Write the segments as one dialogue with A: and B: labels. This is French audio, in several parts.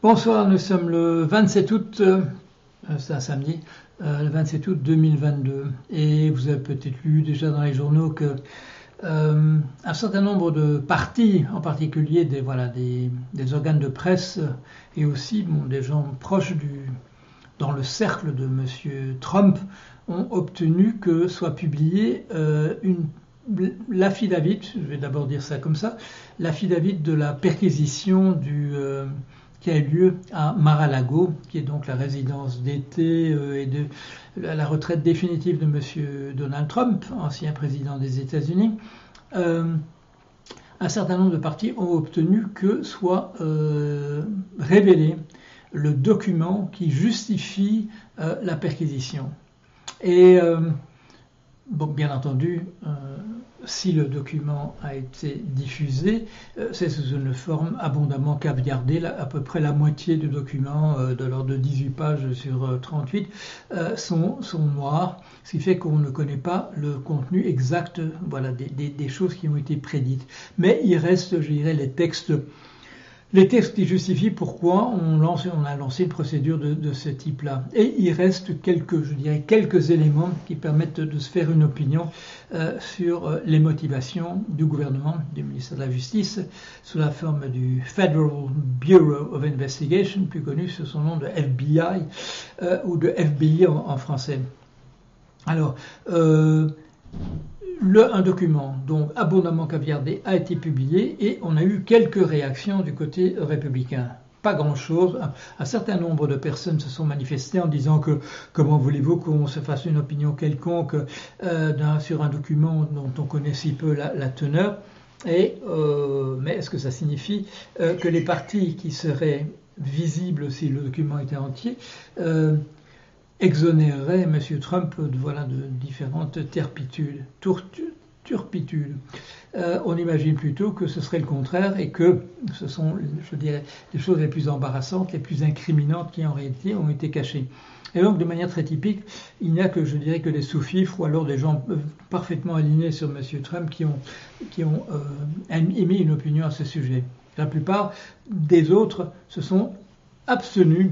A: Bonsoir, nous sommes le 27 août, euh, c'est un samedi, euh, le 27 août 2022. Et vous avez peut-être lu déjà dans les journaux que euh, un certain nombre de partis, en particulier des, voilà, des, organes de presse et aussi bon, des gens proches du, dans le cercle de M. Trump, ont obtenu que soit publiée euh, une l'affidavit, je vais d'abord dire ça comme ça, l'affidavit de la perquisition du, euh, qui a eu lieu à Mar-a-Lago, qui est donc la résidence d'été euh, et la retraite définitive de M. Donald Trump, ancien président des États-Unis. Euh, un certain nombre de partis ont obtenu que soit euh, révélé le document qui justifie la perquisition. Et bon, bien entendu, euh, si le document a été diffusé, euh, c'est sous une forme abondamment caviardée. À peu près la moitié du document, euh, de l'ordre de 18 pages sur euh, 38, euh, sont, sont noirs, ce qui fait qu'on ne connaît pas le contenu exact voilà, des choses qui ont été prédites. Mais il reste, je dirais, les textes les textes qui justifient pourquoi on, lance, on a lancé une procédure de, ce type-là. Et il reste quelques, je dirais, quelques éléments qui permettent de se faire une opinion euh, sur euh, les motivations du gouvernement, du ministère de la Justice, sous la forme du Federal Bureau of Investigation, plus connu sous son nom de FBI euh, ou de FBI en, français. Alors, le, un document donc abondamment caviardé a été publié et on a eu quelques réactions du côté républicain. Pas grand-chose. Un, certain nombre de personnes se sont manifestées en disant que comment voulez-vous qu'on se fasse une opinion quelconque euh, sur un document dont on connaît si peu la, la teneur? Et, euh, mais est-ce que ça signifie euh, que les partis qui seraient visibles si le document était entier exonérerait M. Trump de, voilà, de différentes terpitudes, turpitudes. Euh, on imagine plutôt que ce serait le contraire et que ce sont, je dirais, les choses les plus embarrassantes, les plus incriminantes qui en réalité ont été cachées. Et donc, de manière très typique, il n'y a que, je dirais, que des sous-fifres ou alors des gens euh, parfaitement alignés sur M. Trump qui ont, qui ont euh, émis une opinion à ce sujet. La plupart des autres se sont abstenus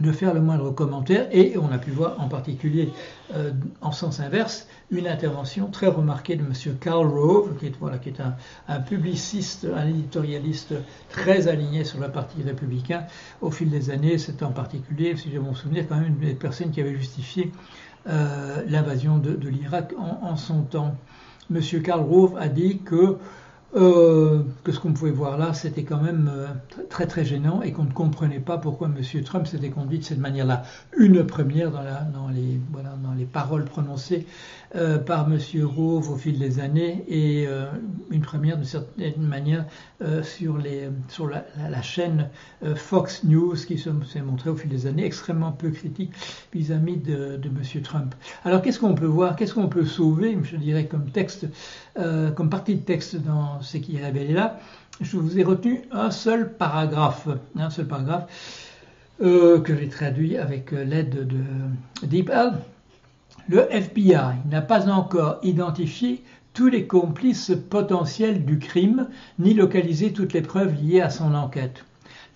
A: de faire le moindre commentaire et on a pu voir en particulier euh, en sens inverse une intervention très remarquée de M. Karl Rove qui est, voilà, qui est un, publiciste, un éditorialiste très aligné sur le parti républicain au fil des années. C'est en particulier, si j'ai mon souvenir, quand même une des personnes qui avait justifié euh, l'invasion de, de l'Irak en, en, son temps. M. Karl Rove a dit que euh, que ce qu'on pouvait voir là, c'était quand même euh, très très gênant et qu'on ne comprenait pas pourquoi M. Trump s'était conduit de cette manière-là. Une première dans, la, les, les paroles prononcées euh, par M. Rove au fil des années et euh, une première de certaine manière euh, sur, la, chaîne Fox News qui s'est montrée au fil des années extrêmement peu critique vis-à-vis -vis de, de, M. Trump. Alors qu'est-ce qu'on peut voir, qu'est-ce qu'on peut sauver, je dirais, comme texte, comme partie de texte dans ce qui est révélé là, je vous ai retenu un seul paragraphe, un seul paragraphe que j'ai traduit avec l'aide de DeepL. Le FBI n'a pas encore identifié tous les complices potentiels du crime, ni localisé toutes les preuves liées à son enquête.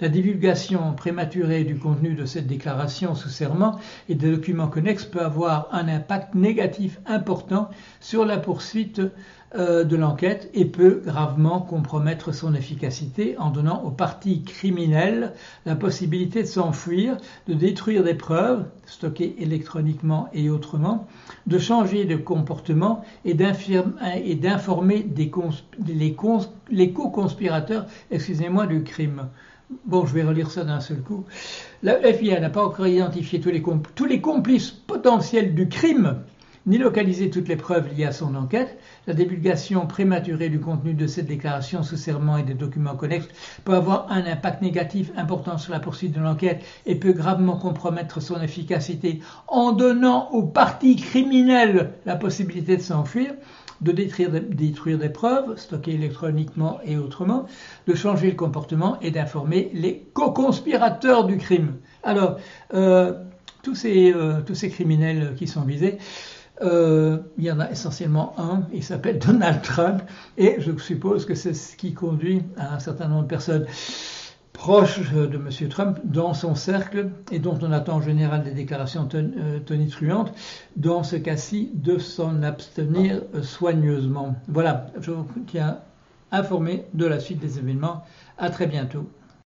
A: La divulgation prématurée du contenu de cette déclaration sous serment et des documents connexes peut avoir un impact négatif important sur la poursuite euh, de l'enquête et peut gravement compromettre son efficacité en donnant aux parties criminelles la possibilité de s'enfuir, de détruire des preuves stockées électroniquement et autrement, de changer de comportement et d'informer les, les co-conspirateurs, du crime. Bon, je vais relire ça d'un seul coup. La FBI n'a pas encore identifié tous les, complices potentiels du crime ni localiser toutes les preuves liées à son enquête. La divulgation prématurée du contenu de cette déclaration sous serment et des documents connexes peut avoir un impact négatif important sur la poursuite de l'enquête et peut gravement compromettre son efficacité en donnant aux parties criminelles la possibilité de s'enfuir de détruire, de détruire, des preuves, stockées électroniquement et autrement, de changer le comportement et d'informer les co-conspirateurs du crime. Alors, euh, tous, ces, euh, tous ces criminels qui sont visés, euh, il y en a essentiellement un, il s'appelle Donald Trump, et je suppose que c'est ce qui conduit à un certain nombre de personnes. Proches de M. Trump dans son cercle et dont on attend en général des déclarations euh, tonitruantes, dans ce cas-ci de s'en abstenir soigneusement. Voilà, je vous tiens informé de la suite des événements. À très bientôt.